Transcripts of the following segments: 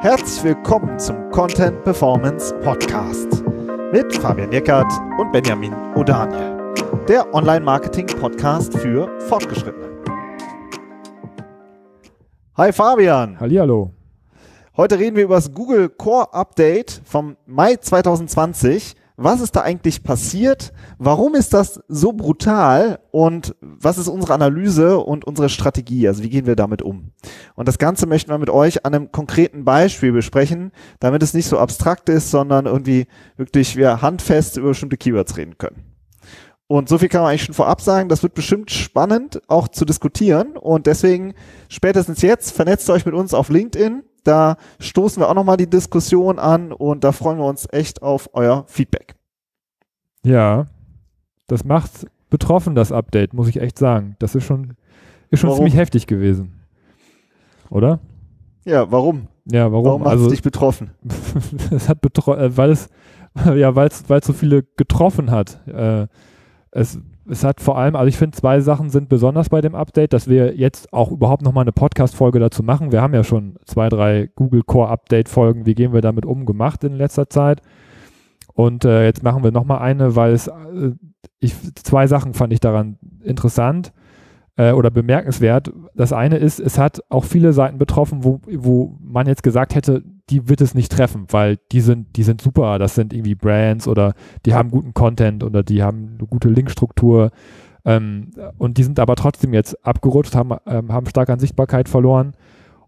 Herzlich willkommen zum Content Performance Podcast mit Fabian Eckert und Benjamin O'Daniel, der Online-Marketing-Podcast für Fortgeschrittene. Hi Fabian. Hallihallo. Heute reden wir über das Google Core Update vom Mai 2020 was ist da eigentlich passiert? Warum ist das so brutal? Und was ist unsere Analyse und unsere Strategie? Also wie gehen wir damit um? Und das Ganze möchten wir mit euch an einem konkreten Beispiel besprechen, damit es nicht so abstrakt ist, sondern irgendwie wirklich wir handfest über bestimmte Keywords reden können. Und so viel kann man eigentlich schon vorab sagen. Das wird bestimmt spannend auch zu diskutieren. Und deswegen spätestens jetzt vernetzt euch mit uns auf LinkedIn da stoßen wir auch nochmal die Diskussion an und da freuen wir uns echt auf euer Feedback. Ja, das macht betroffen, das Update, muss ich echt sagen. Das ist schon, ist schon ziemlich heftig gewesen. Oder? Ja, warum? Ja, warum? Warum hat also, es dich betroffen? es hat betroffen, äh, weil es, ja, weil es, weil es so viele getroffen hat. Äh, es es hat vor allem, also ich finde, zwei Sachen sind besonders bei dem Update, dass wir jetzt auch überhaupt nochmal eine Podcast-Folge dazu machen. Wir haben ja schon zwei, drei Google Core Update-Folgen, wie gehen wir damit um, gemacht in letzter Zeit. Und äh, jetzt machen wir nochmal eine, weil es, äh, ich, zwei Sachen fand ich daran interessant äh, oder bemerkenswert. Das eine ist, es hat auch viele Seiten betroffen, wo, wo man jetzt gesagt hätte, die wird es nicht treffen, weil die sind, die sind super. Das sind irgendwie Brands oder die haben guten Content oder die haben eine gute Linkstruktur. Ähm, und die sind aber trotzdem jetzt abgerutscht, haben, ähm, haben stark an Sichtbarkeit verloren.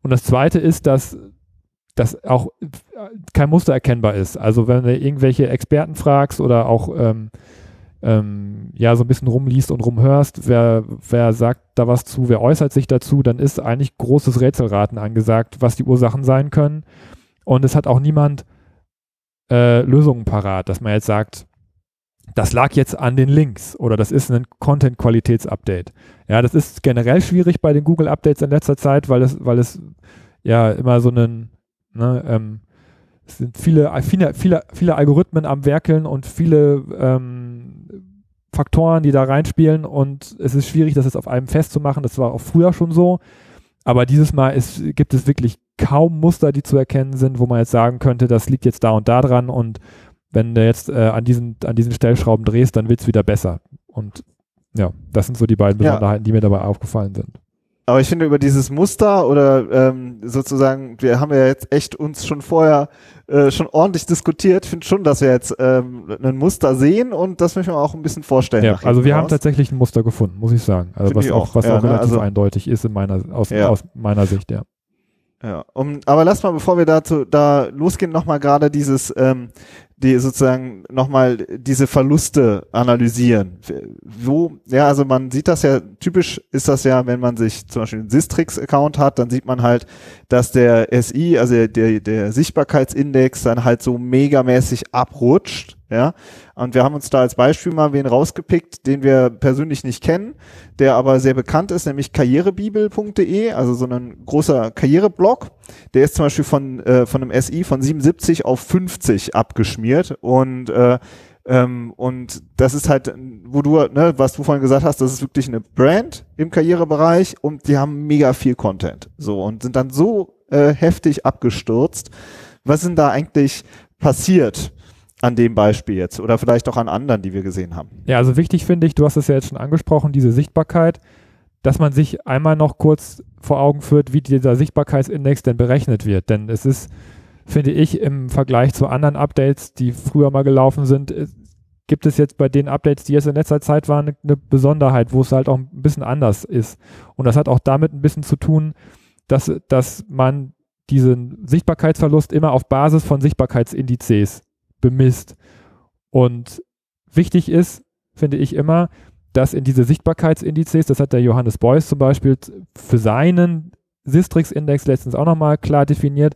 Und das zweite ist, dass das auch kein Muster erkennbar ist. Also wenn du irgendwelche Experten fragst oder auch ähm, ähm, ja so ein bisschen rumliest und rumhörst, wer, wer sagt da was zu, wer äußert sich dazu, dann ist eigentlich großes Rätselraten angesagt, was die Ursachen sein können. Und es hat auch niemand äh, Lösungen parat, dass man jetzt sagt, das lag jetzt an den Links oder das ist ein Content-Qualitäts-Update. Ja, das ist generell schwierig bei den Google-Updates in letzter Zeit, weil es, weil es ja immer so einen, ne, ähm, es sind viele, viele, viele, viele Algorithmen am Werkeln und viele ähm, Faktoren, die da reinspielen und es ist schwierig, das jetzt auf einem festzumachen. Das war auch früher schon so. Aber dieses Mal ist, gibt es wirklich kaum Muster, die zu erkennen sind, wo man jetzt sagen könnte, das liegt jetzt da und da dran und wenn du jetzt äh, an, diesen, an diesen Stellschrauben drehst, dann wird es wieder besser. Und ja, das sind so die beiden Besonderheiten, ja. die mir dabei aufgefallen sind. Aber ich finde über dieses Muster oder ähm, sozusagen, wir haben ja jetzt echt uns schon vorher äh, schon ordentlich diskutiert. Ich finde schon, dass wir jetzt ähm, ein Muster sehen und das möchten wir auch ein bisschen vorstellen. Ja, also wir raus. haben tatsächlich ein Muster gefunden, muss ich sagen. Also find was auch, auch, was ja, auch ne, relativ also, eindeutig ist in meiner, aus, ja. aus meiner Sicht, ja. Ja, um, aber lass mal, bevor wir dazu da losgehen, nochmal gerade dieses, ähm, die sozusagen nochmal diese Verluste analysieren. Wo, ja, also man sieht das ja, typisch ist das ja, wenn man sich zum Beispiel einen Sistrix-Account hat, dann sieht man halt, dass der SI, also der, der Sichtbarkeitsindex dann halt so megamäßig abrutscht, ja. Und wir haben uns da als Beispiel mal wen rausgepickt, den wir persönlich nicht kennen, der aber sehr bekannt ist, nämlich karrierebibel.de, also so ein großer Karriereblog. Der ist zum Beispiel von, äh, von einem SI von 77 auf 50 abgeschmiert und äh, ähm, und das ist halt, wo du, ne, was du vorhin gesagt hast, das ist wirklich eine Brand im Karrierebereich und die haben mega viel Content. So und sind dann so äh, heftig abgestürzt. Was sind da eigentlich passiert? An dem Beispiel jetzt oder vielleicht auch an anderen, die wir gesehen haben. Ja, also wichtig finde ich, du hast es ja jetzt schon angesprochen, diese Sichtbarkeit, dass man sich einmal noch kurz vor Augen führt, wie dieser Sichtbarkeitsindex denn berechnet wird. Denn es ist, finde ich, im Vergleich zu anderen Updates, die früher mal gelaufen sind, äh, gibt es jetzt bei den Updates, die jetzt in letzter Zeit waren, eine, eine Besonderheit, wo es halt auch ein bisschen anders ist. Und das hat auch damit ein bisschen zu tun, dass, dass man diesen Sichtbarkeitsverlust immer auf Basis von Sichtbarkeitsindizes bemisst. Und wichtig ist, finde ich immer, dass in diese Sichtbarkeitsindizes, das hat der Johannes Beuys zum Beispiel für seinen Sistrix-Index letztens auch nochmal klar definiert,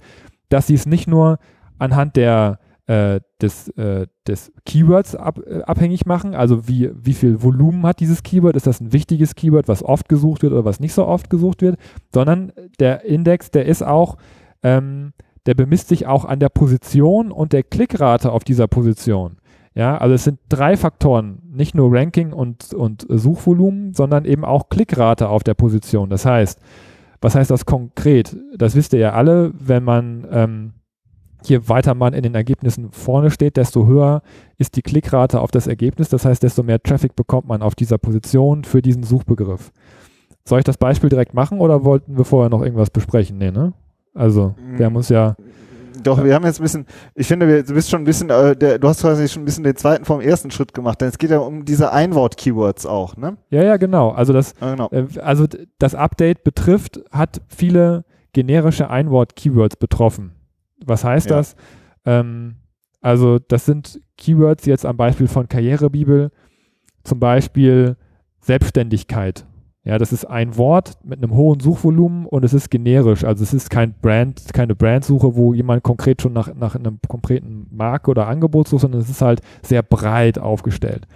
dass sie es nicht nur anhand der, äh, des, äh, des Keywords ab, äh, abhängig machen, also wie, wie viel Volumen hat dieses Keyword, ist das ein wichtiges Keyword, was oft gesucht wird oder was nicht so oft gesucht wird, sondern der Index, der ist auch ähm, der bemisst sich auch an der Position und der Klickrate auf dieser Position. Ja, also es sind drei Faktoren, nicht nur Ranking und, und Suchvolumen, sondern eben auch Klickrate auf der Position. Das heißt, Was heißt das konkret? Das wisst ihr ja alle, wenn man ähm, je weiter man in den Ergebnissen vorne steht, desto höher ist die Klickrate auf das Ergebnis. Das heißt, desto mehr Traffic bekommt man auf dieser Position für diesen Suchbegriff. Soll ich das Beispiel direkt machen oder wollten wir vorher noch irgendwas besprechen? Nee, ne? Also, der Mm. muss ja. Doch, wir haben jetzt ein bisschen, ich finde, wir, du bist schon ein bisschen, äh, der, du hast quasi schon ein bisschen den zweiten vom ersten Schritt gemacht, denn es geht ja um diese Einwort-Keywords auch, ne? Ja, ja, genau. Also das, Ja, genau. äh, also das Update betrifft, hat viele generische Einwort-Keywords betroffen. Was heißt Ja. das? Ähm, also das sind Keywords jetzt am Beispiel von Karrierebibel, zum Beispiel Selbstständigkeit. Ja, das ist ein Wort mit einem hohen Suchvolumen und es ist generisch. Also es ist kein Brand, keine Brandsuche, wo jemand konkret schon nach, nach einem konkreten Marke oder Angebot sucht, sondern es ist halt sehr breit aufgestellt.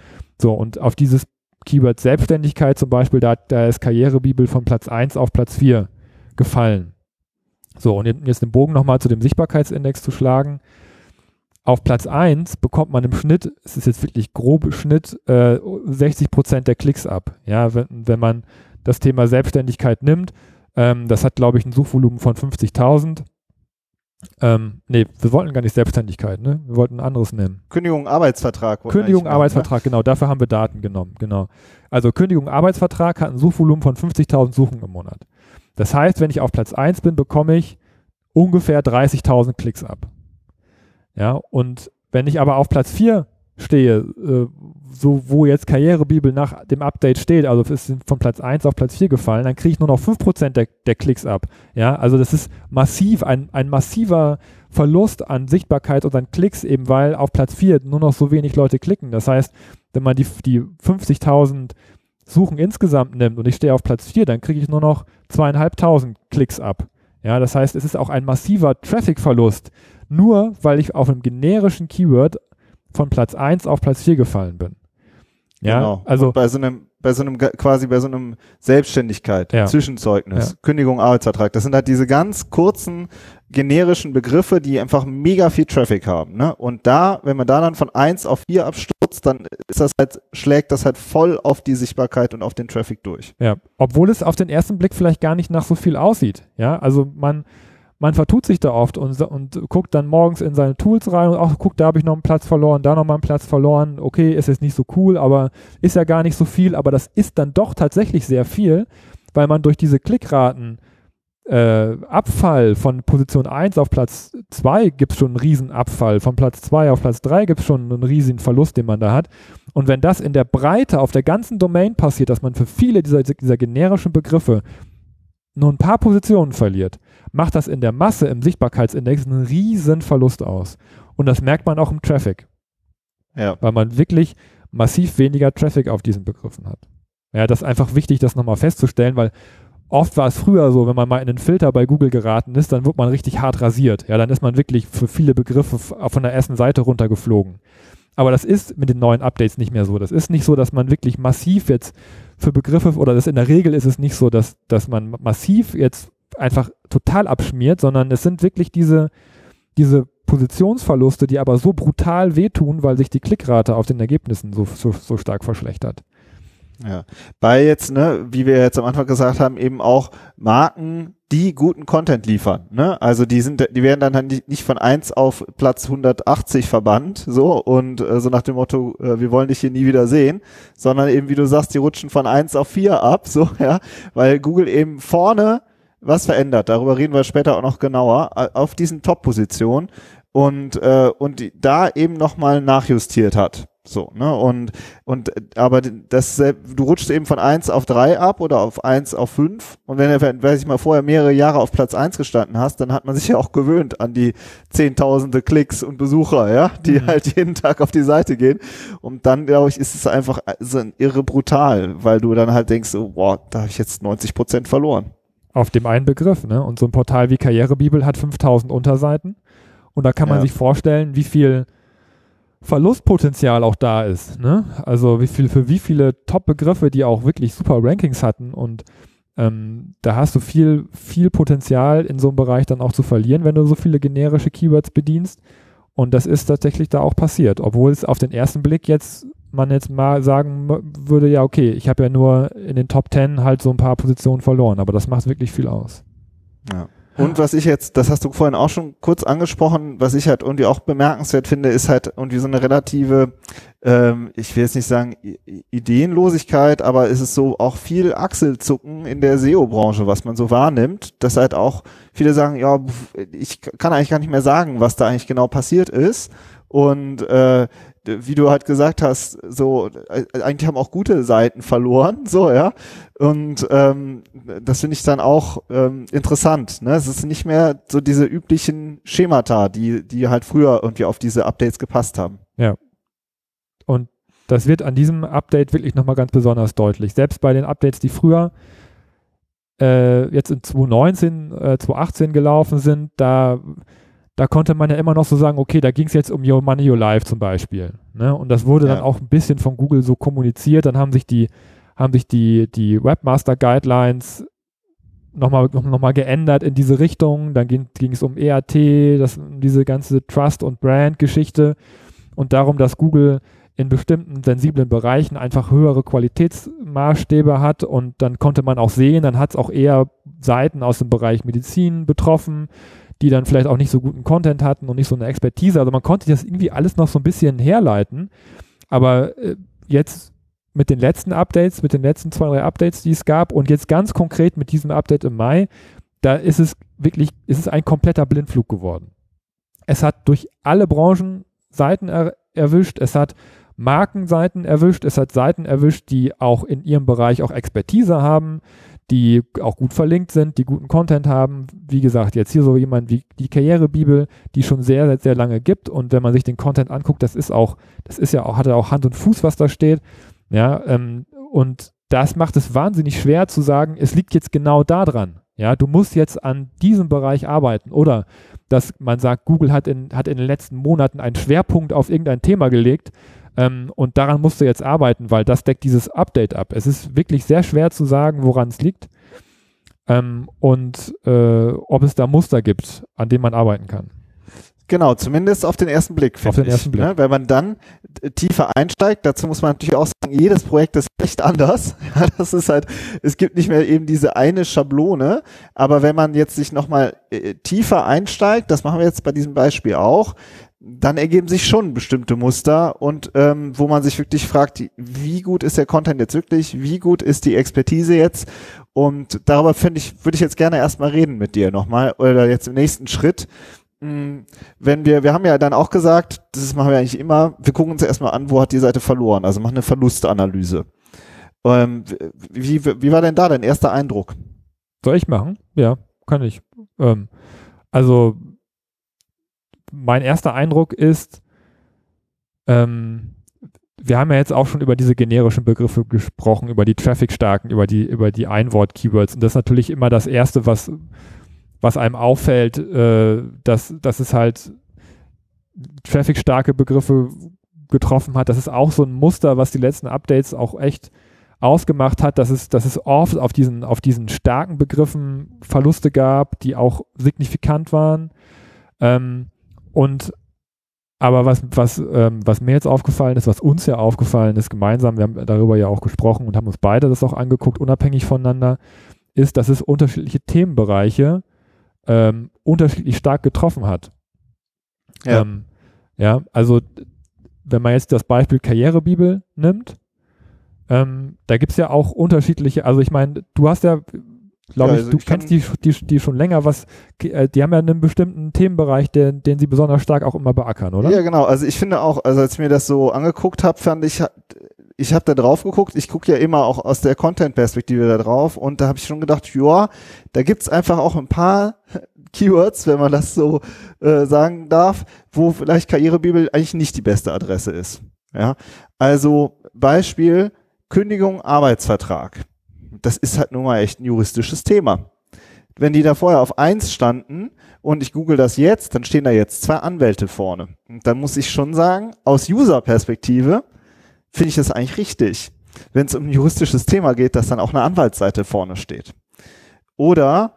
So, und auf dieses Keyword Selbstständigkeit zum Beispiel, da, da ist Karrierebibel von Platz 1 auf Platz 4 gefallen. So, und jetzt den Bogen nochmal zu dem Sichtbarkeitsindex zu schlagen. Auf Platz 1 bekommt man im Schnitt, es ist jetzt wirklich grobe Schnitt, äh, 60 Prozent der Klicks ab. Ja, wenn, wenn man das Thema Selbstständigkeit nimmt, ähm, das hat, glaube ich, ein Suchvolumen von 50.000. Ähm, nee, wir wollten gar nicht Selbstständigkeit, ne? Wir wollten ein anderes nehmen. Kündigung, Arbeitsvertrag. Kündigung, machen, Arbeitsvertrag, genau, dafür haben wir Daten genommen, genau. Also Kündigung, Arbeitsvertrag hat ein Suchvolumen von 50.000 Suchen im Monat. Das heißt, wenn ich auf Platz 1 bin, bekomme ich ungefähr 30.000 Klicks ab. Ja, und wenn ich aber auf Platz 4 stehe, äh, so wo jetzt Karrierebibel nach dem Update steht, also es ist von Platz 1 auf Platz 4 gefallen, dann kriege ich nur noch 5% der, der Klicks ab. Ja, also das ist massiv, ein, ein massiver Verlust an Sichtbarkeit und an Klicks, eben weil auf Platz 4 nur noch so wenig Leute klicken. Das heißt, wenn man die, die 50.000 Suchen insgesamt nimmt und ich stehe auf Platz 4, dann kriege ich nur noch zweieinhalbtausend Klicks ab. Ja, das heißt, es ist auch ein massiver Traffic-Verlust, nur weil ich auf einem generischen Keyword von Platz 1 auf Platz 4 gefallen bin. Ja, genau. also Und bei so einem, bei so einem, quasi bei so einem Selbstständigkeit, Ja. Zwischenzeugnis, Ja. Kündigung, Arbeitsvertrag, das sind halt diese ganz kurzen, generischen Begriffe, die einfach mega viel Traffic haben, ne? Und da, wenn man da dann von eins auf vier abstürzt, dann ist das halt, schlägt das halt voll auf die Sichtbarkeit und auf den Traffic durch. Ja, obwohl es auf den ersten Blick vielleicht gar nicht nach so viel aussieht. Ja, also man, man vertut sich da oft und, und guckt dann morgens in seine Tools rein und ach, guck, da habe ich noch einen Platz verloren, da noch mal einen Platz verloren. Okay, ist jetzt nicht so cool, aber ist ja gar nicht so viel, aber das ist dann doch tatsächlich sehr viel, weil man durch diese Klickraten äh, Abfall von Position 1 auf Platz 2 gibt es schon einen riesen Abfall, von Platz 2 auf Platz 3 gibt es schon einen riesigen Verlust, den man da hat. Und wenn das in der Breite auf der ganzen Domain passiert, dass man für viele dieser, dieser generischen Begriffe nur ein paar Positionen verliert, macht das in der Masse im Sichtbarkeitsindex einen riesen Verlust aus. Und das merkt man auch im Traffic, Ja. weil man wirklich massiv weniger Traffic auf diesen Begriffen hat. Ja, das ist einfach wichtig, das nochmal festzustellen, weil oft war es früher so, wenn man mal in den Filter bei Google geraten ist, dann wird man richtig hart rasiert. Ja, dann ist man wirklich für viele Begriffe von der ersten Seite runtergeflogen. Aber das ist mit den neuen Updates nicht mehr so. Das ist nicht so, dass man wirklich massiv jetzt für Begriffe, oder das in der Regel ist es nicht so, dass, dass man massiv jetzt einfach total abschmiert, sondern es sind wirklich diese, diese Positionsverluste, die aber so brutal wehtun, weil sich die Klickrate auf den Ergebnissen so, so, so stark verschlechtert. Ja. Bei jetzt, ne, wie wir jetzt am Anfang gesagt haben, eben auch Marken, die guten Content liefern, ne? Also die sind, die werden dann halt nicht von eins auf Platz 180 verbannt, so, und äh, so nach dem Motto, äh, wir wollen dich hier nie wieder sehen, sondern eben, wie du sagst, die rutschen von eins auf vier ab, so, ja, weil Google eben vorne was verändert, darüber reden wir später auch noch genauer, auf diesen Top-Positionen und, äh, und die, da eben nochmal nachjustiert hat. So, ne? Und, und aber das, du rutschst eben von eins auf drei ab oder auf eins auf fünf. Und wenn du, weiß ich mal, vorher mehrere Jahre auf Platz eins gestanden hast, dann hat man sich ja auch gewöhnt an die zehntausende Klicks und Besucher, ja, die Mhm. halt jeden Tag auf die Seite gehen. Und dann, glaube ich, ist es einfach so ein irre brutal, weil du dann halt denkst, so, boah, da habe ich jetzt 90 Prozent verloren. Auf dem einen Begriff, ne? Und so ein Portal wie Karrierebibel hat 5000 Unterseiten. Und da kann man Ja. sich vorstellen, wie viel Verlustpotenzial auch da ist. Ne? Also wie viel für wie viele Top-Begriffe, die auch wirklich super Rankings hatten und ähm, da hast du viel, viel Potenzial in so einem Bereich dann auch zu verlieren, wenn du so viele generische Keywords bedienst. Und das ist tatsächlich da auch passiert, obwohl es auf den ersten Blick jetzt man jetzt mal sagen würde, ja, okay, ich habe ja nur in den Top 10 halt so ein paar Positionen verloren, aber das macht wirklich viel aus. Ja. Und was ich jetzt, das hast du vorhin auch schon kurz angesprochen, was ich halt irgendwie auch bemerkenswert finde, ist halt irgendwie so eine relative, ähm, ich will jetzt nicht sagen Ideenlosigkeit, aber es ist so auch viel Achselzucken in der SEO-Branche, was man so wahrnimmt, dass halt auch viele sagen, ja, ich kann eigentlich gar nicht mehr sagen, was da eigentlich genau passiert ist. Und äh, wie du halt gesagt hast, so äh, eigentlich haben auch gute Seiten verloren, so ja. Und ähm, das finde ich dann auch ähm, interessant. Ne? Es ist nicht mehr so diese üblichen Schemata, die die halt früher irgendwie auf diese Updates gepasst haben. Ja. Und das wird an diesem Update wirklich nochmal ganz besonders deutlich. Selbst bei den Updates, die früher äh, jetzt in 2019, äh, 2018 gelaufen sind, da da konnte man ja immer noch so sagen, okay, da ging es jetzt um Your Money, Your Life zum Beispiel. Ne? Und das wurde ja. dann auch ein bisschen von Google so kommuniziert. Dann haben sich die, haben sich die, die Webmaster Guidelines nochmal noch, noch mal geändert in diese Richtung. Dann ging, es um EAT, das, diese ganze Trust- und Brand-Geschichte und darum, dass Google in bestimmten sensiblen Bereichen einfach höhere Qualitätsmaßstäbe hat und dann konnte man auch sehen, dann hat es auch eher Seiten aus dem Bereich Medizin betroffen, die dann vielleicht auch nicht so guten Content hatten und nicht so eine Expertise. Also man konnte das irgendwie alles noch so ein bisschen herleiten. Aber äh, jetzt mit den letzten Updates, mit den letzten zwei, drei Updates, die es gab und jetzt ganz konkret mit diesem Update im Mai, da ist es wirklich, ist es ein kompletter Blindflug geworden. Es hat durch alle Branchen Seiten er, erwischt, es hat Markenseiten erwischt, es hat Seiten erwischt, die auch in ihrem Bereich auch Expertise haben, die auch gut verlinkt sind, die guten Content haben. Wie gesagt, jetzt hier so jemand wie die Karrierebibel, die schon sehr, sehr, sehr lange gibt. Und wenn man sich den Content anguckt, das ist auch, das ist ja auch, hat ja auch Hand und Fuß, was da steht. Ja, ähm, und das macht es wahnsinnig schwer zu sagen, es liegt jetzt genau da dran. Ja, du musst jetzt an diesem Bereich arbeiten. Oder dass man sagt, Google hat in, hat in den letzten Monaten einen Schwerpunkt auf irgendein Thema gelegt ähm, und daran musst du jetzt arbeiten, weil das deckt dieses Update ab. Es ist wirklich sehr schwer zu sagen, woran es liegt ähm, und äh, ob es da Muster gibt, an denen man arbeiten kann. Genau, zumindest auf den ersten Blick. Auf den ersten Blick. Ne? Wenn man dann tiefer einsteigt, dazu muss man natürlich auch sagen, jedes Projekt ist echt anders. Ja, das ist halt, es gibt nicht mehr eben diese eine Schablone, aber wenn man jetzt sich nochmal äh, tiefer einsteigt, das machen wir jetzt bei diesem Beispiel auch, dann ergeben sich schon bestimmte Muster und ähm, wo man sich wirklich fragt, wie gut ist der Content jetzt wirklich, wie gut ist die Expertise jetzt und darüber finde ich, würde ich jetzt gerne erstmal reden mit dir nochmal oder jetzt im nächsten Schritt. Hm, wenn wir, wir haben ja dann auch gesagt, das machen wir eigentlich immer, wir gucken uns erstmal an, wo hat die Seite verloren, also machen eine Verlustanalyse. Ähm, wie, wie war denn da dein erster Eindruck? Soll ich machen? Ja, kann ich. Ähm, also mein erster Eindruck ist, ähm, wir haben ja jetzt auch schon über diese generischen Begriffe gesprochen, über die Traffic-starken, über die, über die Einwort-Keywords. Und das ist natürlich immer das Erste, was, was einem auffällt, äh, dass, dass es halt Traffic-starke Begriffe getroffen hat. Das ist auch so ein Muster, was die letzten Updates auch echt ausgemacht hat, dass es, dass es oft auf diesen, auf diesen starken Begriffen Verluste gab, die auch signifikant waren. Ähm, und aber was, was, ähm, was mir jetzt aufgefallen ist, was uns ja aufgefallen ist, gemeinsam, wir haben darüber ja auch gesprochen und haben uns beide das auch angeguckt, unabhängig voneinander, ist, dass es unterschiedliche Themenbereiche ähm, unterschiedlich stark getroffen hat. Ja. Ähm, ja, also wenn man jetzt das Beispiel Karrierebibel nimmt, ähm, da gibt es ja auch unterschiedliche, also ich meine, du hast ja, glaube ja, also ich, du ich kennst die, die, die schon länger, was, äh, die haben ja einen bestimmten Themenbereich, den, den sie besonders stark auch immer beackern, oder? Ja, genau. Also ich finde auch, also als ich mir das so angeguckt habe, fand ich, ich habe da drauf geguckt, ich gucke ja immer auch aus der Content-Perspektive da drauf und da habe ich schon gedacht, ja, da gibt's einfach auch ein paar Keywords, wenn man das so äh, sagen darf, wo vielleicht Karrierebibel eigentlich nicht die beste Adresse ist. Ja, also Beispiel Kündigung, Arbeitsvertrag das ist halt nun mal echt ein juristisches Thema. Wenn die da vorher auf eins standen und ich google das jetzt, dann stehen da jetzt zwei Anwälte vorne. Und dann muss ich schon sagen, aus User-Perspektive finde ich das eigentlich richtig, wenn es um ein juristisches Thema geht, dass dann auch eine Anwaltsseite vorne steht. Oder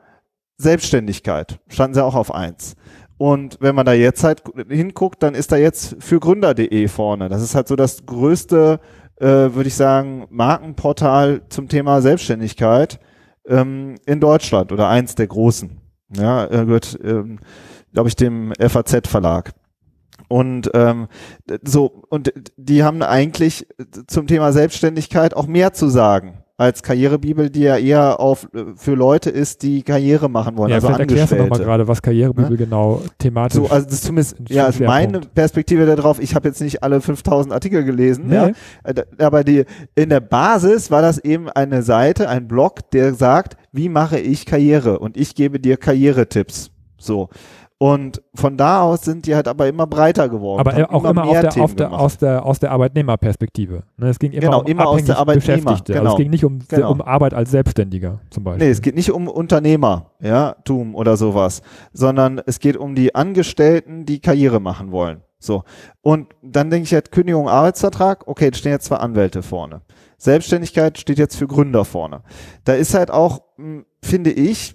Selbstständigkeit, standen sie auch auf eins. Und wenn man da jetzt halt hinguckt, dann ist da jetzt für Gründer.de vorne. Das ist halt so das größte, äh, würde ich sagen, Markenportal zum Thema Selbstständigkeit ähm, in Deutschland oder eins der großen. Ja, er gehört, ähm, glaube ich, dem FAZ-Verlag. Und ähm, so, und die haben eigentlich zum Thema Selbstständigkeit auch mehr zu sagen als Karrierebibel, die ja eher auf für Leute ist, die Karriere machen wollen. Ja, also erklärst du nochmal gerade, was Karrierebibel Ne? genau thematisch So, also das ist zumindest, ja, also meine. Perspektive darauf, ich habe jetzt nicht alle 5000 Artikel gelesen, Nee. ja, Äh, aber die, in der Basis war das eben eine Seite, ein Blog, der sagt, wie mache ich Karriere und ich gebe dir Karrieretipps. So. Und von da aus sind die halt aber immer breiter geworden. Aber auch immer, auf mehr der, auf der, aus, der, aus der Arbeitnehmerperspektive. Ne, es ging immer Genau, um immer aus der Beschäftigte. Also genau. es ging nicht um, Genau. um Arbeit als Selbstständiger zum Beispiel. Nee, es geht nicht um Unternehmer, ja, Tum oder sowas, sondern es geht um die Angestellten, die Karriere machen wollen. So. Und dann denke ich halt, Kündigung, Arbeitsvertrag, okay, stehen jetzt zwei Anwälte vorne. Selbstständigkeit steht jetzt für Gründer vorne. Da ist halt auch, mh, finde ich,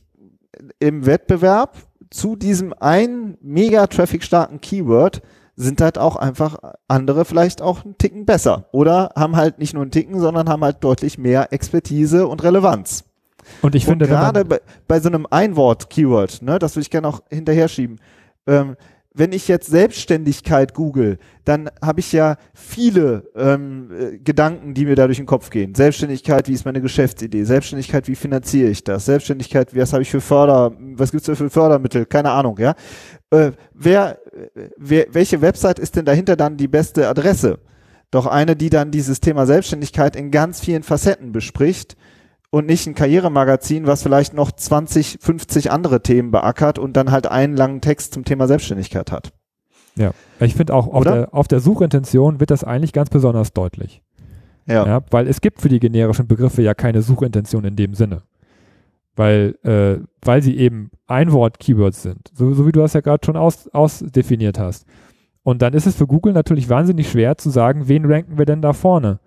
im Wettbewerb zu diesem einen mega traffic-starken Keyword sind halt auch einfach andere vielleicht auch einen Ticken besser. Oder haben halt nicht nur einen Ticken, sondern haben halt deutlich mehr Expertise und Relevanz. Und ich finde, und gerade bei, bei so einem Einwort-Keyword, ne, das würde ich gerne auch hinterher schieben. Ähm, wenn ich jetzt Selbstständigkeit google, dann habe ich ja viele ähm, äh, Gedanken, die mir da durch den Kopf gehen. Selbstständigkeit, wie ist meine Geschäftsidee? Selbstständigkeit, wie finanziere ich das? Selbstständigkeit, was habe ich für Förder, was gibt's da für Fördermittel? Keine Ahnung, ja. Äh, wer, äh, wer, welche Website ist denn dahinter dann die beste Adresse? Doch eine, die dann dieses Thema Selbstständigkeit in ganz vielen Facetten bespricht und nicht ein Karrieremagazin, was vielleicht noch 20, 50 andere Themen beackert und dann halt einen langen Text zum Thema Selbstständigkeit hat. ja, ich finde auch auf der, auf der Suchintention wird das eigentlich ganz besonders deutlich. Ja. Ja, weil es gibt für die generischen Begriffe ja keine Suchintention in dem Sinne. Weil, äh, weil sie eben Einwort-Keywords sind, so, so wie du das ja gerade schon aus, ausdefiniert hast. Und dann ist es für Google natürlich wahnsinnig schwer zu sagen, wen ranken wir denn da vorne.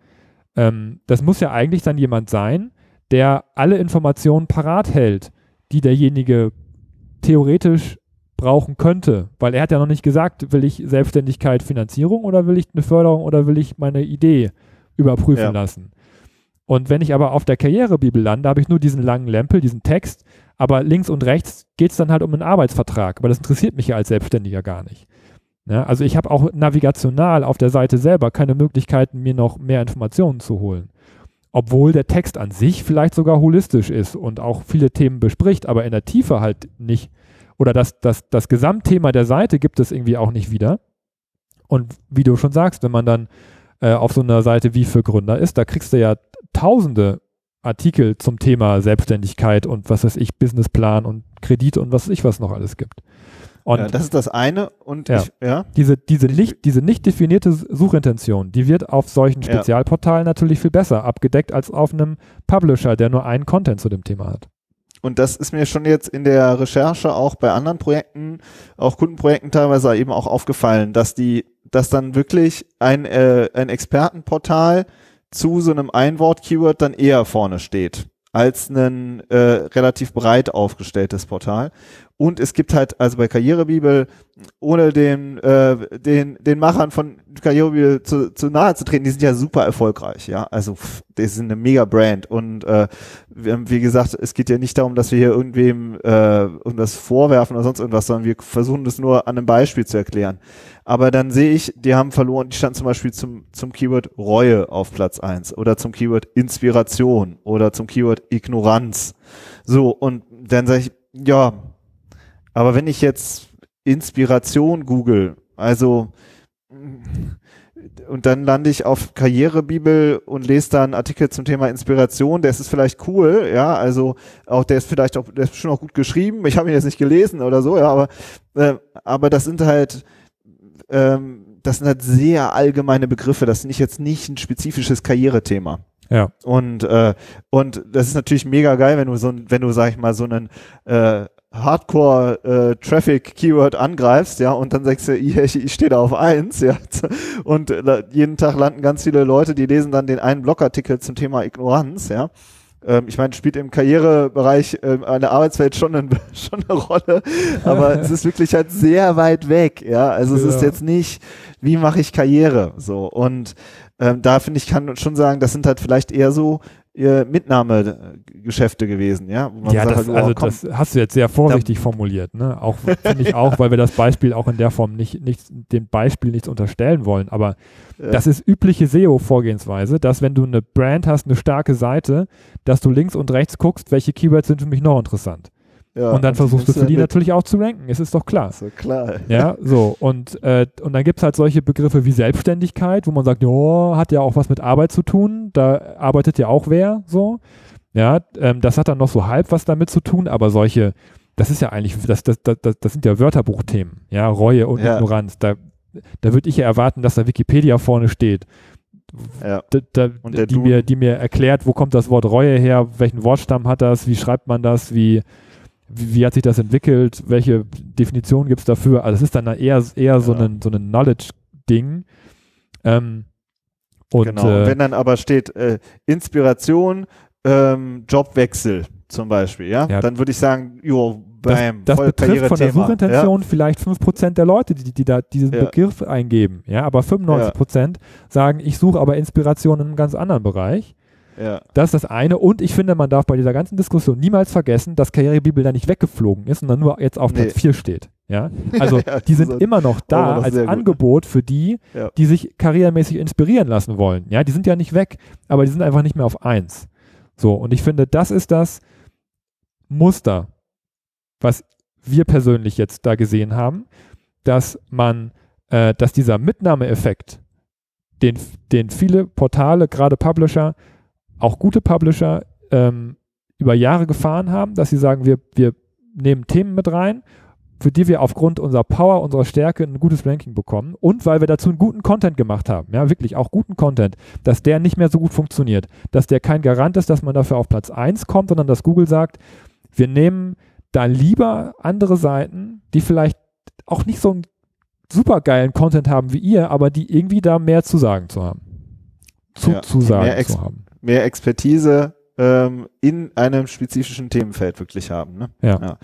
Ähm, das muss ja eigentlich dann jemand sein, der alle Informationen parat hält, die derjenige theoretisch brauchen könnte. Weil er hat ja noch nicht gesagt, will ich Selbstständigkeit, Finanzierung oder will ich eine Förderung oder will ich meine Idee überprüfen Ja. lassen. Und wenn ich aber auf der Karrierebibel lande, habe ich nur diesen langen Lempel, diesen Text, aber links und rechts geht es dann halt um einen Arbeitsvertrag. Aber das interessiert mich ja als Selbstständiger gar nicht. Ja, also ich habe auch navigational auf der Seite selber keine Möglichkeiten, mir noch mehr Informationen zu holen. Obwohl der Text an sich vielleicht sogar holistisch ist und auch viele Themen bespricht, aber in der Tiefe halt nicht. Oder das, das, das Gesamtthema der Seite gibt es irgendwie auch nicht wieder. Und wie du schon sagst, wenn man dann äh, auf so einer Seite wie für Gründer ist, da kriegst du ja tausende Artikel zum Thema Selbstständigkeit und was weiß ich, Businessplan und Kredit und was weiß ich, was noch alles gibt. Und ja, das ist das eine und Ja. ich, ja, diese, diese, nicht, diese nicht definierte Suchintention, die wird auf solchen. Spezialportalen natürlich viel besser abgedeckt als auf einem Publisher, der nur einen Content zu dem Thema hat. Und das ist mir schon jetzt in der Recherche auch bei anderen Projekten, auch Kundenprojekten teilweise eben auch aufgefallen, dass die, dass dann wirklich ein, äh, ein Expertenportal zu so einem Einwort-Keyword dann eher vorne steht als ein äh, relativ breit aufgestelltes Portal. Und es gibt halt, also bei Karrierebibel, ohne den, äh, den, den Machern von Karrierebibel zu, zu nahe zu treten, die sind ja super erfolgreich, ja. Also pff, die sind eine mega Brand. Und äh, wie gesagt, es geht ja nicht darum, dass wir hier irgendwem äh, irgendwas vorwerfen oder sonst irgendwas, sondern wir versuchen das nur an einem Beispiel zu erklären. Aber dann sehe ich, die haben verloren, die standen zum Beispiel zum, zum Keyword Reue auf Platz eins oder zum Keyword Inspiration oder zum Keyword Ignoranz. So, und dann sage ich, ja, aber wenn ich jetzt Inspiration google, also und dann lande ich auf Karrierebibel und lese da einen Artikel zum Thema Inspiration, der ist vielleicht cool, ja, also auch der ist vielleicht auch, der ist schon auch gut geschrieben, ich habe ihn jetzt nicht gelesen oder so, ja, aber, äh, aber das sind halt, ähm, das sind halt sehr allgemeine Begriffe, das ist jetzt nicht ein spezifisches Karrierethema. Ja. Und, äh, und das ist natürlich mega geil, wenn du so ein, wenn du, sag ich mal, so einen äh, Hardcore äh, Traffic Keyword angreifst, ja, und dann sagst du, ich, ich stehe da auf eins, ja, und äh, jeden Tag landen ganz viele Leute, die lesen dann den einen Blogartikel zum Thema Ignoranz, ja, ähm, ich meine, spielt im Karrierebereich ähm, eine Arbeitswelt schon, ein, schon eine Rolle, aber es ist wirklich halt sehr weit weg, ja. Also es Ja. ist jetzt nicht, wie mache ich Karriere, so und ähm, da finde ich, kann schon sagen, das sind halt vielleicht eher so äh, Mitnahmegeschäfte gewesen, ja. Wo man Ja, sagt das, halt, oh, also komm, das hast du jetzt sehr vorsichtig formuliert, ne? Auch finde ich auch, weil wir das Beispiel auch in der Form nicht, nicht dem Beispiel nichts unterstellen wollen. Aber Ja. das ist übliche SEO-Vorgehensweise, dass wenn du eine Brand hast, eine starke Seite, dass du links und rechts guckst, welche Keywords sind für mich noch interessant. Ja, und dann die versuchst du für die mit. natürlich auch zu ranken. Es ist doch klar. So klar. Ja, so. Und, äh, und dann gibt es halt solche Begriffe wie Selbstständigkeit, wo man sagt, ja, hat ja auch was mit Arbeit zu tun, da arbeitet ja auch wer, so. Ja, ähm, das hat dann noch so halb was damit zu tun, aber solche, das ist ja eigentlich, das, das, das, das sind ja Wörterbuchthemen, ja, Reue und Ja. Ignoranz. Da, da würde ich ja erwarten, dass da Wikipedia vorne steht, Ja. da, da, Und die, Duden. mir, die mir erklärt, wo kommt das Wort Reue her, welchen Wortstamm hat das, wie schreibt man das, wie, wie, wie hat sich das entwickelt, welche Definition gibt es dafür. Also es ist dann eher, eher so Ja. ein, so ein Knowledge-Ding. Ähm, genau. Äh, wenn dann aber steht äh, Inspiration, ähm, Jobwechsel zum Beispiel, ja, Ja. dann würde ich sagen, jo, das, bam, das voll betrifft von der. Suchintention vielleicht 5% der Leute, die, die da diesen Ja. Begriff eingeben. Ja, aber 95% sagen, ich suche aber Inspiration in einem ganz anderen Bereich. Ja. Das ist das eine. Und ich finde, man darf bei dieser ganzen Diskussion niemals vergessen, dass Karrierebibel da nicht weggeflogen ist, sondern nur jetzt auf Nee. Platz 4 steht. Ja? Also Ja, die sind immer noch da noch als gut. Angebot für die, Ja. die sich karrieremäßig inspirieren lassen wollen. Ja, die sind ja nicht weg, aber die sind einfach nicht mehr auf 1. So, und ich finde, das ist das Muster, was wir persönlich jetzt da gesehen haben, dass man, äh, dass dieser Mitnahmeeffekt, den, den viele Portale, gerade Publisher, auch gute Publisher ähm, über Jahre gefahren haben, dass sie sagen, wir, wir nehmen Themen mit rein, für die wir aufgrund unserer Power, unserer Stärke ein gutes Ranking bekommen und weil wir dazu einen guten Content gemacht haben, ja, wirklich auch guten Content, dass der nicht mehr so gut funktioniert, dass der kein Garant ist, dass man dafür auf Platz 1 kommt, sondern dass Google sagt, wir nehmen da lieber andere Seiten, die vielleicht auch nicht so einen supergeilen Content haben wie ihr, aber die irgendwie da mehr zu sagen zu haben. Zu, Ja, zu sagen zu haben. Mehr Expertise ähm, in einem spezifischen Themenfeld wirklich haben. Ne? Ja.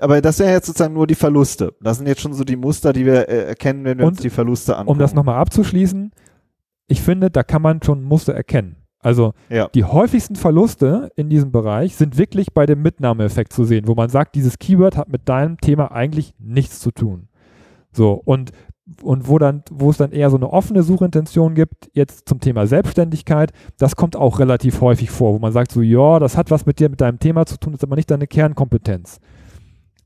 Aber das wären jetzt sozusagen nur die Verluste. Das sind jetzt schon so die Muster, die wir äh, erkennen, wenn wir Und uns die Verluste angucken. Um das nochmal abzuschließen, ich finde, da kann man schon Muster erkennen. Also Ja. die häufigsten Verluste in diesem Bereich sind wirklich bei dem Mitnahmeeffekt zu sehen, wo man sagt, dieses Keyword hat mit deinem Thema eigentlich nichts zu tun. So, und, und wo dann, wo es dann eher so eine offene Suchintention gibt, jetzt zum Thema Selbstständigkeit, das kommt auch relativ häufig vor, wo man sagt so, ja, das hat was mit dir, mit deinem Thema zu tun, ist aber nicht deine Kernkompetenz.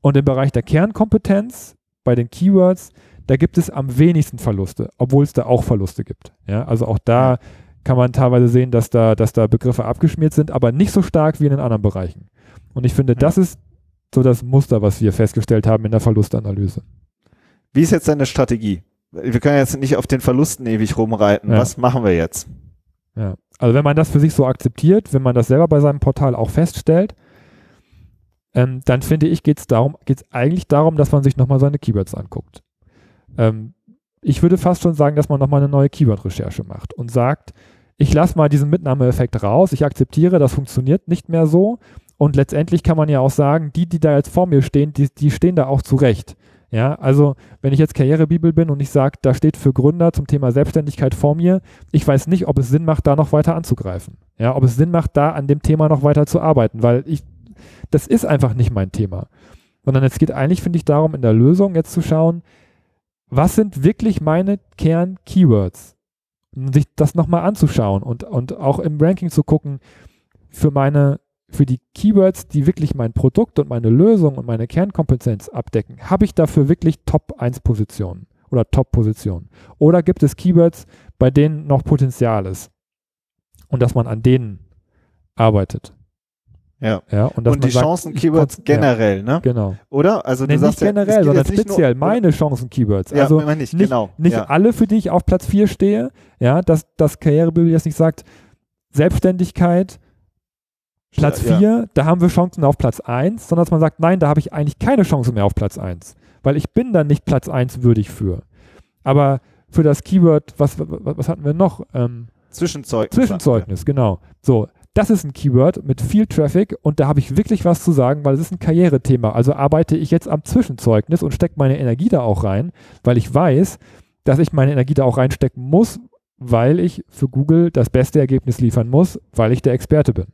Und im Bereich der Kernkompetenz, bei den Keywords, da gibt es am wenigsten Verluste, obwohl es da auch Verluste gibt. Ja, also auch da kann man teilweise sehen, dass da, dass da Begriffe abgeschmiert sind, aber nicht so stark wie in den anderen Bereichen. Und ich finde, das ist so das Muster, was wir festgestellt haben in der Verlustanalyse. Wie ist jetzt deine Strategie? Wir können jetzt nicht auf den Verlusten ewig rumreiten. Ja. Was machen wir jetzt? Ja. Also wenn man das für sich so akzeptiert, wenn man das selber bei seinem Portal auch feststellt, ähm, dann finde ich, geht es darum, geht's eigentlich darum, dass man sich nochmal seine Keywords anguckt. Ähm, ich würde fast schon sagen, dass man nochmal eine neue Keyword-Recherche macht und sagt, ich lasse mal diesen Mitnahmeeffekt raus, ich akzeptiere, das funktioniert nicht mehr so und letztendlich kann man ja auch sagen, die, die da jetzt vor mir stehen, die, die stehen da auch zurecht. Ja, also wenn ich jetzt Karrierebibel bin und ich sage, da steht für Gründer zum Thema Selbstständigkeit vor mir, ich weiß nicht, ob es Sinn macht, da noch weiter anzugreifen. Ja, ob es Sinn macht, da an dem Thema noch weiter zu arbeiten, weil ich, das ist einfach nicht mein Thema. Sondern es geht eigentlich, finde ich, darum, in der Lösung jetzt zu schauen, was sind wirklich meine Kern-Keywords? Und sich das nochmal anzuschauen und, und auch im Ranking zu gucken, für meine, für die Keywords, die wirklich mein Produkt und meine Lösung und meine Kernkompetenz abdecken, habe ich dafür wirklich Top-1-Positionen oder Top-Positionen? Oder gibt es Keywords, bei denen noch Potenzial ist? Und dass man an denen arbeitet. Ja. Ja, und Und die sagt, Chancen ich Keywords kon- generell, Ja, ne? genau. Oder? Also du Nee, sagst nicht ja, generell, sondern nur- speziell oder? meine Chancen-Keywords. Ja, also meine ich, nicht, genau. nicht ja. alle, für die ich auf Platz 4 stehe, ja, dass das Karrierebibel jetzt nicht sagt, Selbstständigkeit, Platz Ja, 4, da haben wir Chancen auf Platz 1, sondern dass man sagt, nein, da habe ich eigentlich keine Chance mehr auf Platz 1, weil ich bin dann nicht Platz 1 würdig für. Aber für das Keyword, was, was, was hatten wir noch? Ähm, Zwischenzeugnis. Zwischenzeugnis, genau. So, das ist ein Keyword mit viel Traffic und da habe ich wirklich was zu sagen, weil es ist ein Karrierethema. Also arbeite ich jetzt am Zwischenzeugnis und stecke meine Energie da auch rein, weil ich weiß, dass ich meine Energie da auch reinstecken muss, weil ich für Google das beste Ergebnis liefern muss, weil ich der Experte bin.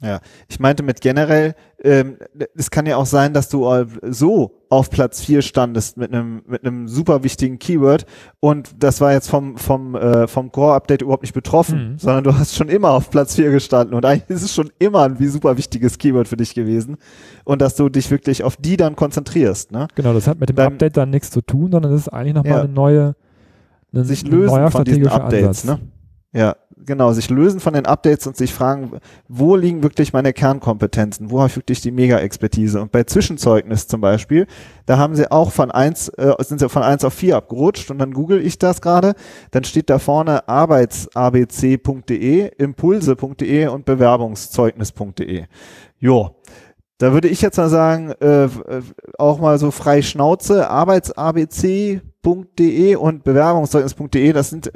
Ja, ich meinte mit generell, ähm, es kann ja auch sein, dass du so auf Platz 4 standest mit einem mit einem super wichtigen Keyword und das war jetzt vom vom äh, vom Core Update überhaupt nicht betroffen, mhm. sondern du hast schon immer auf Platz 4 gestanden und eigentlich ist es schon immer ein wie super wichtiges Keyword für dich gewesen und dass du dich wirklich auf die dann konzentrierst, ne? Genau, das hat mit dem Beim, Update dann nichts zu tun, sondern das ist eigentlich nochmal ja, eine neue eine, sich lösen ein von diesen Updates, Ansatz. ne? Ja, genau, sich lösen von den Updates und sich fragen, wo liegen wirklich meine Kernkompetenzen, wo habe ich wirklich die Mega-Expertise. Und bei Zwischenzeugnis zum Beispiel, da haben sie auch von eins, äh, sind sie von eins auf vier abgerutscht und dann google ich das gerade, dann steht da vorne arbeitsabc.de, impulse.de und bewerbungszeugnis.de. Jo. Da würde ich jetzt mal sagen, äh, auch mal so frei Schnauze, arbeitsabc.de und bewerbungszeugnis.de, das sind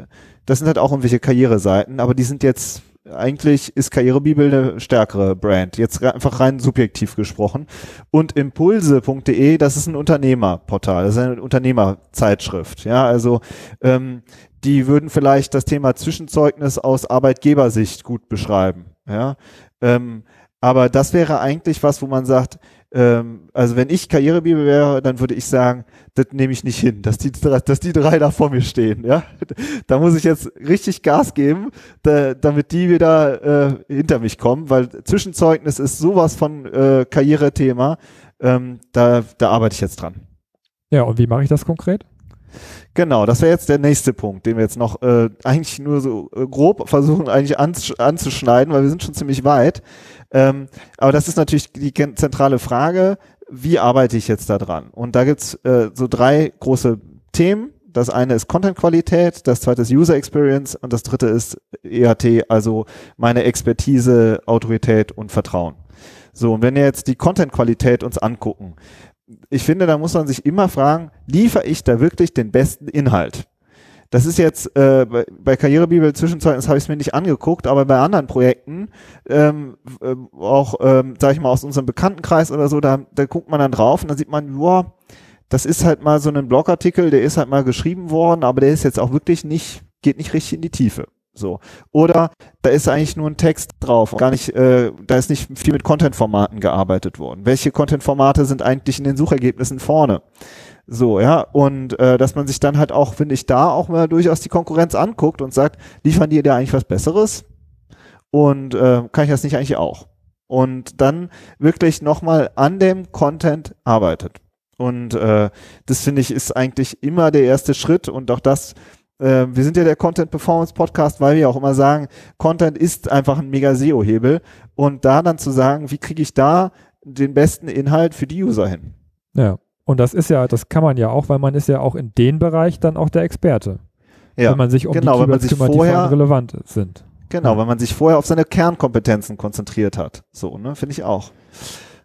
das sind halt auch irgendwelche Karriereseiten, aber die sind jetzt eigentlich ist Karrierebibel eine stärkere Brand. Jetzt einfach rein subjektiv gesprochen. Und impulse.de, das ist ein Unternehmerportal, das ist eine Unternehmerzeitschrift. Ja, also ähm, die würden vielleicht das Thema Zwischenzeugnis aus Arbeitgebersicht gut beschreiben. Ja, ähm, aber das wäre eigentlich was, wo man sagt, ähm, also wenn ich Karrierebibel wäre, dann würde ich sagen, das nehme ich nicht hin, dass die, dass die drei da vor mir stehen. Ja, da muss ich jetzt richtig Gas geben, da, damit die wieder äh, hinter mich kommen, weil Zwischenzeugnis ist sowas von äh, Karrierethema. Ähm, da, da arbeite ich jetzt dran. Ja, und wie mache ich das konkret? Genau, das wäre jetzt der nächste Punkt, den wir jetzt noch äh, eigentlich nur so äh, grob versuchen eigentlich anzusch anzuschneiden, weil wir sind schon ziemlich weit. Ähm, aber das ist natürlich die zentrale Frage, wie arbeite ich jetzt da dran? Und da gibt's äh, so drei große Themen. Das eine ist Content-Qualität, das zweite ist User Experience und das dritte ist EAT, also meine Expertise, Autorität und Vertrauen. So, und wenn wir jetzt die Content-Qualität uns angucken, ich finde, da muss man sich immer fragen, liefere ich da wirklich den besten Inhalt? Das ist jetzt äh, bei, bei Karrierebibel Zwischenzeugnis habe ich es mir nicht angeguckt, aber bei anderen Projekten, ähm, äh, auch, ähm, sag ich mal, aus unserem Bekanntenkreis oder so, da, da guckt man dann drauf und dann sieht man, boah, das ist halt mal so ein Blogartikel, der ist halt mal geschrieben worden, aber der ist jetzt auch wirklich nicht, geht nicht richtig in die Tiefe. So. Oder da ist eigentlich nur ein Text drauf, gar nicht, äh, da ist nicht viel mit Content-Formaten gearbeitet worden. Welche Content-Formate sind eigentlich in den Suchergebnissen vorne? So, ja, und äh, dass man sich dann halt auch, finde ich, da auch mal durchaus die Konkurrenz anguckt und sagt, liefern die da eigentlich was Besseres? Und äh, kann ich das nicht eigentlich auch? Und dann wirklich nochmal an dem Content arbeitet. Und äh, das finde ich ist eigentlich immer der erste Schritt und auch das äh, wir sind ja der Content Performance Podcast, weil wir auch immer sagen, Content ist einfach ein mega SEO-Hebel und da dann zu sagen, wie kriege ich da den besten Inhalt für die User hin? Ja. Und das ist ja, das kann man ja auch, weil man ist ja auch in dem Bereich dann auch der Experte. Ja, wenn man sich um genau, die Keywords kümmert, vorher, die relevant sind. Genau, ja. wenn man sich vorher auf seine Kernkompetenzen konzentriert hat. So, ne, finde ich auch.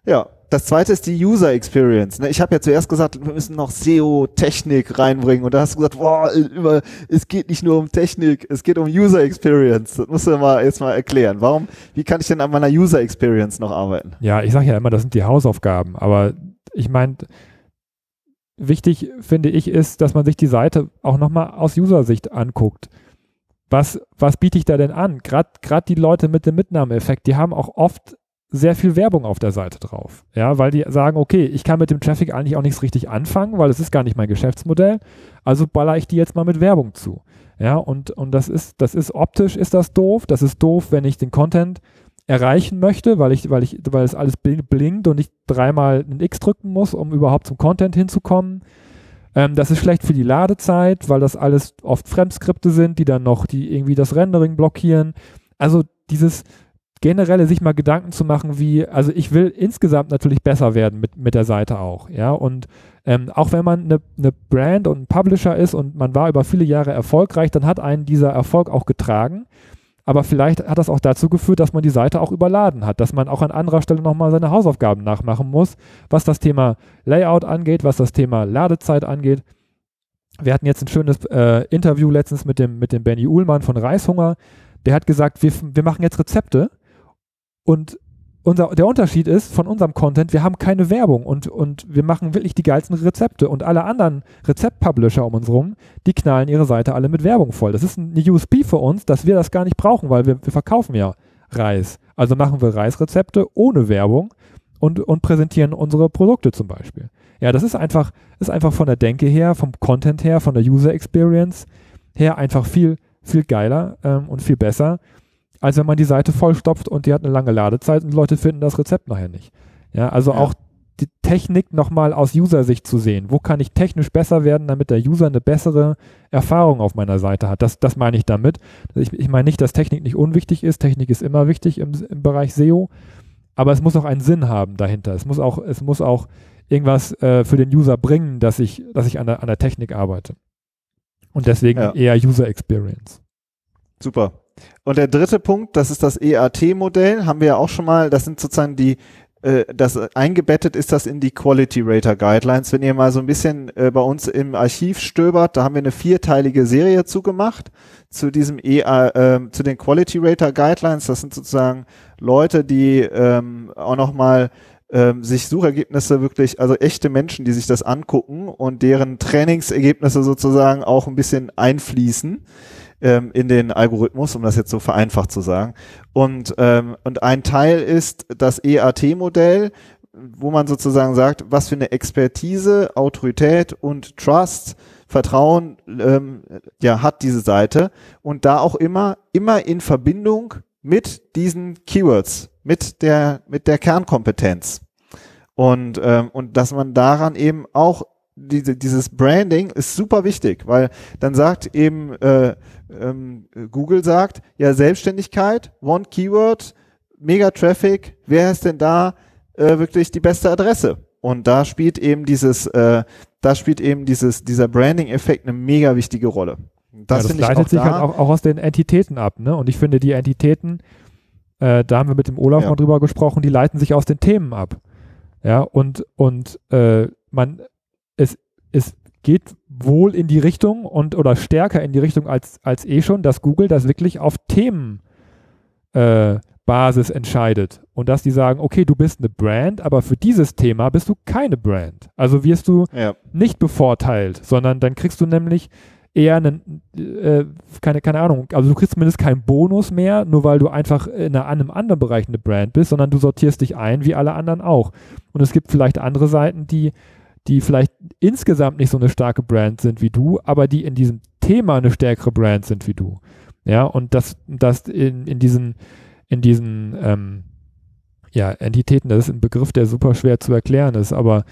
Ja, das zweite ist die User Experience. Ne? Ich habe ja zuerst gesagt, wir müssen noch SEO-Technik reinbringen und da hast du gesagt, boah, immer, es geht nicht nur um Technik, es geht um User Experience. Das musst du mal jetzt mal erklären. Warum, wie kann ich denn an meiner User Experience noch arbeiten? Ja, ich sage ja immer, das sind die Hausaufgaben, aber ich meine, wichtig finde ich ist, dass man sich die Seite auch nochmal aus User-Sicht anguckt. Was, was biete ich da denn an? Gerade die Leute mit dem Mitnahmeeffekt, die haben auch oft sehr viel Werbung auf der Seite drauf. Ja, weil die sagen, okay, ich kann mit dem Traffic eigentlich auch nichts richtig anfangen, weil es ist gar nicht mein Geschäftsmodell. Also baller ich die jetzt mal mit Werbung zu. Ja, und, und das ist, das ist optisch ist das doof. Das ist doof, wenn ich den Content erreichen möchte, weil ich, weil ich, weil es alles blinkt und ich dreimal ein X drücken muss, um überhaupt zum Content hinzukommen. Ähm, das ist schlecht für die Ladezeit, weil das alles oft Fremdskripte sind, die dann noch, die irgendwie das Rendering blockieren. Also dieses, generelle sich mal Gedanken zu machen, wie, also ich will insgesamt natürlich besser werden mit, mit der Seite auch, ja, und ähm, auch wenn man eine, eine Brand und ein Publisher ist und man war über viele Jahre erfolgreich, dann hat einen dieser Erfolg auch getragen, aber vielleicht hat das auch dazu geführt, dass man die Seite auch überladen hat, dass man auch an anderer Stelle nochmal seine Hausaufgaben nachmachen muss, was das Thema Layout angeht, was das Thema Ladezeit angeht. Wir hatten jetzt ein schönes äh, Interview letztens mit dem, mit dem Benny Uhlmann von Reishunger. Der hat gesagt, wir, wir machen jetzt Rezepte und unser, der Unterschied ist von unserem Content, wir haben keine Werbung und, und wir machen wirklich die geilsten Rezepte und alle anderen Rezeptpublisher um uns rum, die knallen ihre Seite alle mit Werbung voll. Das ist ein USP für uns, dass wir das gar nicht brauchen, weil wir, wir verkaufen ja Reis. Also machen wir Reisrezepte ohne Werbung und, und präsentieren unsere Produkte zum Beispiel. Ja, das ist einfach, ist einfach von der Denke her, vom Content her, von der User Experience her einfach viel, viel geiler ähm, und viel besser als wenn man die Seite vollstopft und die hat eine lange Ladezeit und Leute finden das Rezept nachher nicht. Ja, also ja. auch die Technik nochmal aus User-Sicht zu sehen. Wo kann ich technisch besser werden, damit der User eine bessere Erfahrung auf meiner Seite hat? Das, das meine ich damit. Ich, ich meine nicht, dass Technik nicht unwichtig ist. Technik ist immer wichtig im, im Bereich SEO. Aber es muss auch einen Sinn haben dahinter. Es muss auch, es muss auch irgendwas äh, für den User bringen, dass ich, dass ich an der, an der Technik arbeite. Und deswegen ja. eher User Experience. Super. Und der dritte Punkt, das ist das EAT-Modell, haben wir ja auch schon mal, das sind sozusagen die, äh, das eingebettet ist das in die Quality Rater Guidelines. Wenn ihr mal so ein bisschen äh, bei uns im Archiv stöbert, da haben wir eine vierteilige Serie zugemacht zu diesem EA, äh, zu den Quality Rater Guidelines. Das sind sozusagen Leute, die ähm, auch nochmal ähm, sich Suchergebnisse wirklich, also echte Menschen, die sich das angucken und deren Trainingsergebnisse sozusagen auch ein bisschen einfließen ähm, in den Algorithmus, um das jetzt so vereinfacht zu sagen. Und, ähm, und ein Teil ist das EAT-Modell, wo man sozusagen sagt, was für eine Expertise, Autorität und Trust, Vertrauen ähm, ja, hat diese Seite. Und da auch immer, immer in Verbindung mit diesen Keywords, mit der, mit der Kernkompetenz. Und, ähm, und dass man daran eben auch diese, dieses Branding ist super wichtig, weil dann sagt eben äh, ähm, Google sagt, ja, Selbstständigkeit, One Keyword, Mega Traffic, wer ist denn da äh, wirklich die beste Adresse? Und da spielt eben dieses, äh, da spielt eben dieses, dieser Branding-Effekt eine mega wichtige Rolle. Das, ja, das leitet sich da, halt auch, auch, aus den Entitäten ab, ne? Und ich finde, die Entitäten, äh, da haben wir mit dem Olaf ja. mal drüber gesprochen, die leiten sich aus den Themen ab. Ja, und, und äh, man, es, geht wohl in die Richtung und oder stärker in die Richtung als, als eh schon, dass Google das wirklich auf Themenbasis äh, entscheidet. Und dass die sagen, okay, du bist eine Brand, aber für dieses Thema bist du keine Brand. Also wirst du ja. nicht bevorteilt, sondern dann kriegst du nämlich eher einen, äh, keine, keine Ahnung, also du kriegst zumindest keinen Bonus mehr, nur weil du einfach in einem anderen Bereich eine Brand bist, sondern du sortierst dich ein, wie alle anderen auch. Und es gibt vielleicht andere Seiten, die die vielleicht insgesamt nicht so eine starke Brand sind wie du, aber die in diesem Thema eine stärkere Brand sind wie du. Ja, und das, das in, in diesen, in diesen ähm, ja, Entitäten, das ist ein Begriff, der super schwer zu erklären ist, aber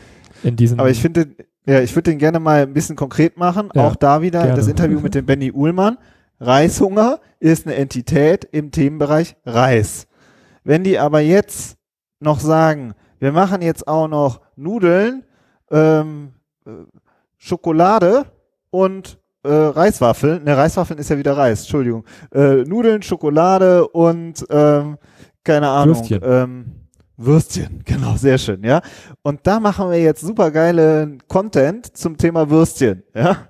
in diesen. Aber ich finde, ja, ich würde den gerne mal ein bisschen konkret machen. Ja, Auch da wieder gerne. das Interview mit dem Benny Uhlmann. Reishunger ist eine Entität im Themenbereich Reis. Wenn die aber jetzt noch sagen, wir machen jetzt auch noch Nudeln ähm, äh, Schokolade und äh, Reiswaffeln. Ne, Reiswaffeln ist ja wieder Reis, Entschuldigung. Äh, Nudeln, Schokolade und ähm, keine Ahnung. Würstchen. Ähm, Würstchen, genau, sehr schön, ja. Und da machen wir jetzt super geile Content zum Thema Würstchen, ja.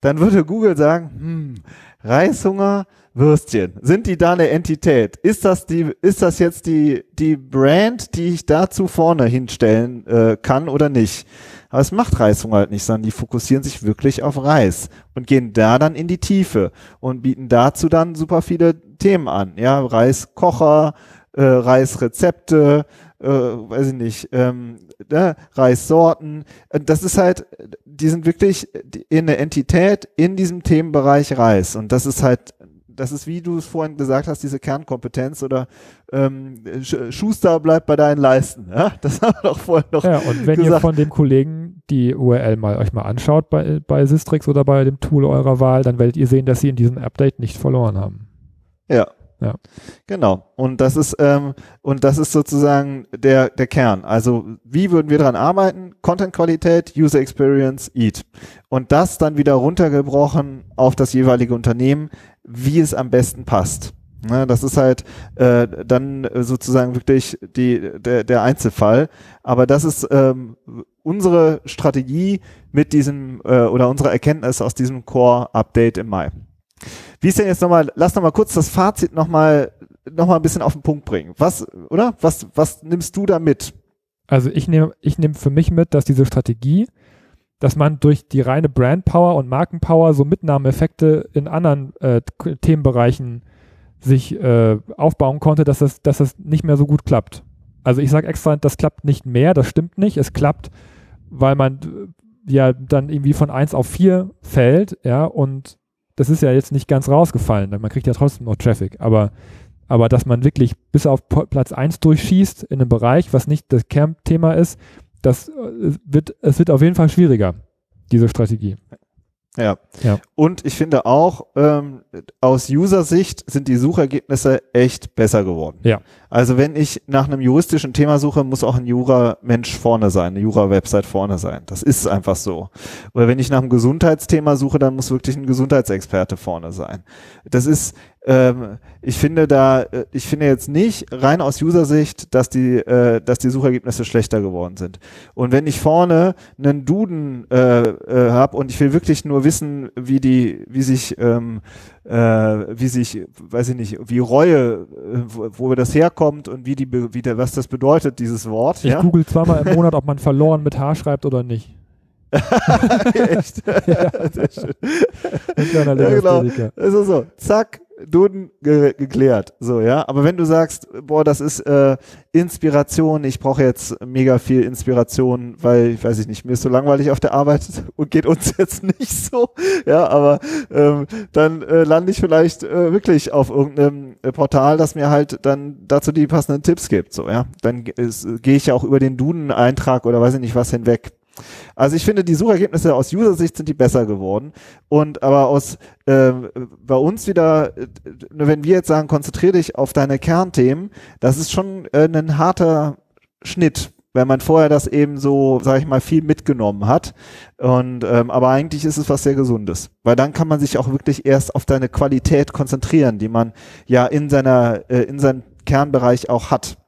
Dann würde Google sagen, hm, Reishunger, Würstchen. Sind die da eine Entität? Ist das die, ist das jetzt die, die Brand, die ich dazu vorne hinstellen äh, kann oder nicht? Aber es macht Reishunger halt nicht, sondern die fokussieren sich wirklich auf Reis und gehen da dann in die Tiefe und bieten dazu dann super viele Themen an. Ja, Reiskocher, äh, Reisrezepte, äh, weiß ich nicht, ähm, ne, Reissorten. Das ist halt, die sind wirklich in der Entität in diesem Themenbereich Reis. Und das ist halt das ist, wie du es vorhin gesagt hast, diese Kernkompetenz oder ähm, Schuster bleibt bei deinen Leisten. Ja? Das haben wir doch vorhin noch Ja, und wenn gesagt. ihr von dem Kollegen die URL mal euch mal anschaut bei, bei Sistrix oder bei dem Tool eurer Wahl, dann werdet ihr sehen, dass sie in diesem Update nicht verloren haben. Ja, ja. Genau. Und das ist, ähm, und das ist sozusagen der, der Kern. Also, wie würden wir daran arbeiten? Content-Qualität, User Experience, Eat. Und das dann wieder runtergebrochen auf das jeweilige Unternehmen, wie es am besten passt. Ne, das ist halt äh, dann sozusagen wirklich die, der, der Einzelfall. Aber das ist ähm, unsere Strategie mit diesem äh, oder unsere Erkenntnis aus diesem Core-Update im Mai. Wie ist denn jetzt nochmal, lass nochmal kurz das Fazit nochmal noch mal ein bisschen auf den Punkt bringen. Was, oder? Was, was nimmst du da mit? Also ich nehme ich nehme für mich mit, dass diese Strategie, dass man durch die reine Brandpower und Markenpower so Mitnahmeeffekte in anderen äh, Themenbereichen sich äh, aufbauen konnte, dass das, dass das nicht mehr so gut klappt. Also ich sage extra, das klappt nicht mehr, das stimmt nicht. Es klappt, weil man äh, ja dann irgendwie von 1 auf 4 fällt, ja, und das ist ja jetzt nicht ganz rausgefallen. Man kriegt ja trotzdem noch Traffic, aber, aber dass man wirklich bis auf Platz 1 durchschießt in einem Bereich, was nicht das Kernthema ist, das äh, wird, es wird auf jeden Fall schwieriger, diese Strategie. Ja. ja. Und ich finde auch, ähm, aus User-Sicht sind die Suchergebnisse echt besser geworden. Ja. Also wenn ich nach einem juristischen Thema suche, muss auch ein Jura-Mensch vorne sein, eine Jura-Website vorne sein. Das ist einfach so. Oder wenn ich nach einem Gesundheitsthema suche, dann muss wirklich ein Gesundheitsexperte vorne sein. Das ist, ähm, ich finde da, äh, ich finde jetzt nicht rein aus User-Sicht, dass die, äh, dass die Suchergebnisse schlechter geworden sind. Und wenn ich vorne einen Duden äh, äh, habe und ich will wirklich nur wissen, wie die, wie sich, ähm, äh, wie sich, weiß ich nicht, wie Reue, äh, wo, wo das herkommt und wie die, wie der, was das bedeutet, dieses Wort. Ich ja? google zweimal im Monat, ob man verloren mit H schreibt oder nicht. Echt? ja, sehr schön. Ein kleiner ja, genau. Also so, zack, Duden ge geklärt. So, ja. Aber wenn du sagst, boah, das ist äh, Inspiration, ich brauche jetzt mega viel Inspiration, weil, ich weiß ich nicht, mir ist so langweilig auf der Arbeit und geht uns jetzt nicht so, ja, aber ähm, dann äh, lande ich vielleicht äh, wirklich auf irgendeinem äh, Portal, das mir halt dann dazu die passenden Tipps gibt. So, ja. Dann gehe ich ja auch über den Duden-Eintrag oder weiß ich nicht was hinweg. Also ich finde, die Suchergebnisse aus User-Sicht sind die besser geworden. Und aber aus äh, bei uns wieder, äh, wenn wir jetzt sagen, konzentriere dich auf deine Kernthemen, das ist schon äh, ein harter Schnitt, wenn man vorher das eben so, sag ich mal, viel mitgenommen hat. Und ähm, aber eigentlich ist es was sehr Gesundes, weil dann kann man sich auch wirklich erst auf deine Qualität konzentrieren, die man ja in seiner äh, in seinem Kernbereich auch hat.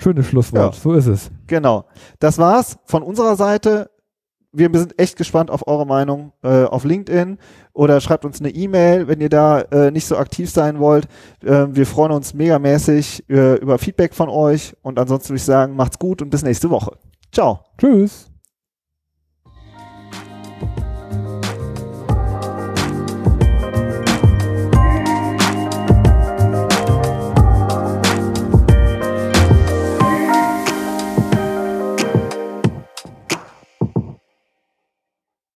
Schönes Schlusswort, ja. so ist es. Genau. Das war's von unserer Seite. Wir sind echt gespannt auf eure Meinung äh, auf LinkedIn oder schreibt uns eine E-Mail, wenn ihr da äh, nicht so aktiv sein wollt. Äh, wir freuen uns megamäßig äh, über Feedback von euch und ansonsten würde ich sagen, macht's gut und bis nächste Woche. Ciao. Tschüss.